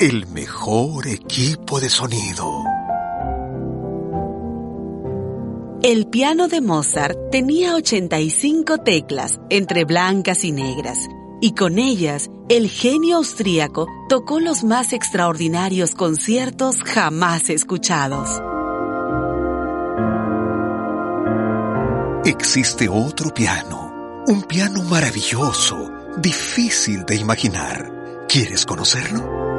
el mejor equipo de sonido. El piano de Mozart tenía 85 teclas, entre blancas y negras, y con ellas el genio austríaco tocó los más extraordinarios conciertos jamás escuchados. Existe otro piano, un piano maravilloso, difícil de imaginar. ¿Quieres conocerlo?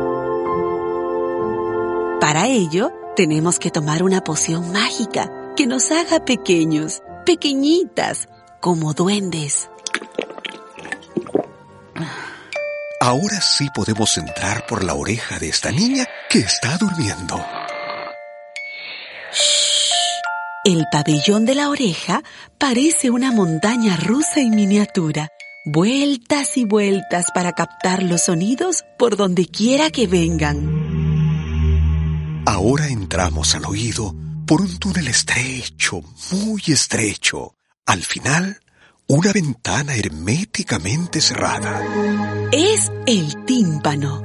Para ello, tenemos que tomar una poción mágica que nos haga pequeños, pequeñitas, como duendes. Ahora sí podemos entrar por la oreja de esta niña que está durmiendo. El pabellón de la oreja parece una montaña rusa en miniatura, vueltas y vueltas para captar los sonidos por donde quiera que vengan. Ahora entramos al oído por un túnel estrecho, muy estrecho. Al final, una ventana herméticamente cerrada. Es el tímpano.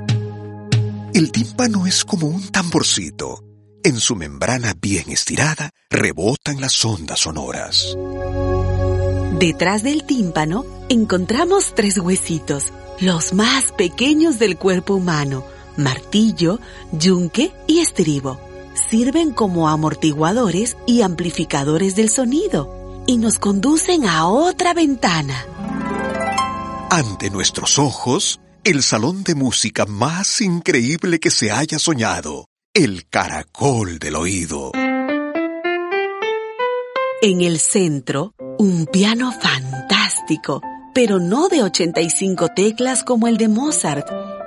El tímpano es como un tamborcito. En su membrana bien estirada rebotan las ondas sonoras. Detrás del tímpano encontramos tres huesitos, los más pequeños del cuerpo humano, martillo, yunque y estribo. Sirven como amortiguadores y amplificadores del sonido y nos conducen a otra ventana. Ante nuestros ojos, el salón de música más increíble que se haya soñado, el caracol del oído. En el centro, un piano fantástico, pero no de 85 teclas como el de Mozart,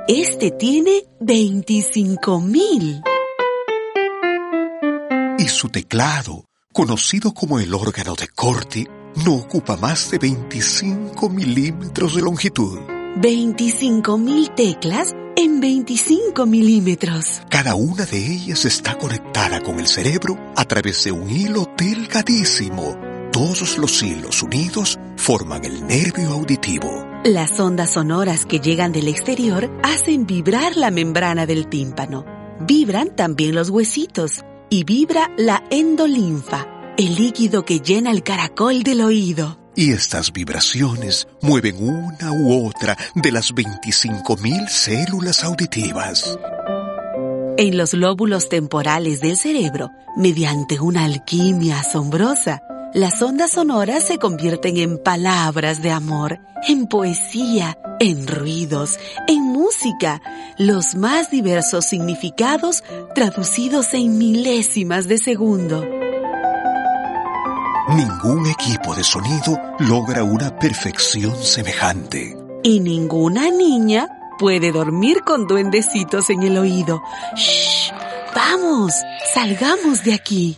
este tiene 25 mil. Y su teclado, conocido como el órgano de Corti, no ocupa más de 25 milímetros de longitud. 25 mil teclas en 25 milímetros. Cada una de ellas está conectada con el cerebro a través de un hilo delgadísimo. Todos los hilos unidos forman el nervio auditivo. Las ondas sonoras que llegan del exterior hacen vibrar la membrana del tímpano. Vibran también los huesitos y vibra la endolinfa, el líquido que llena el caracol del oído. Y estas vibraciones mueven una u otra de las 25.000 células auditivas. En los lóbulos temporales del cerebro, mediante una alquimia asombrosa, las ondas sonoras se convierten en palabras de amor, en poesía, en ruidos, en música, los más diversos significados traducidos en milésimas de segundo. Ningún equipo de sonido logra una perfección semejante. Y ninguna niña puede dormir con duendecitos en el oído. ¡Shh! ¡Vamos! ¡Salgamos de aquí!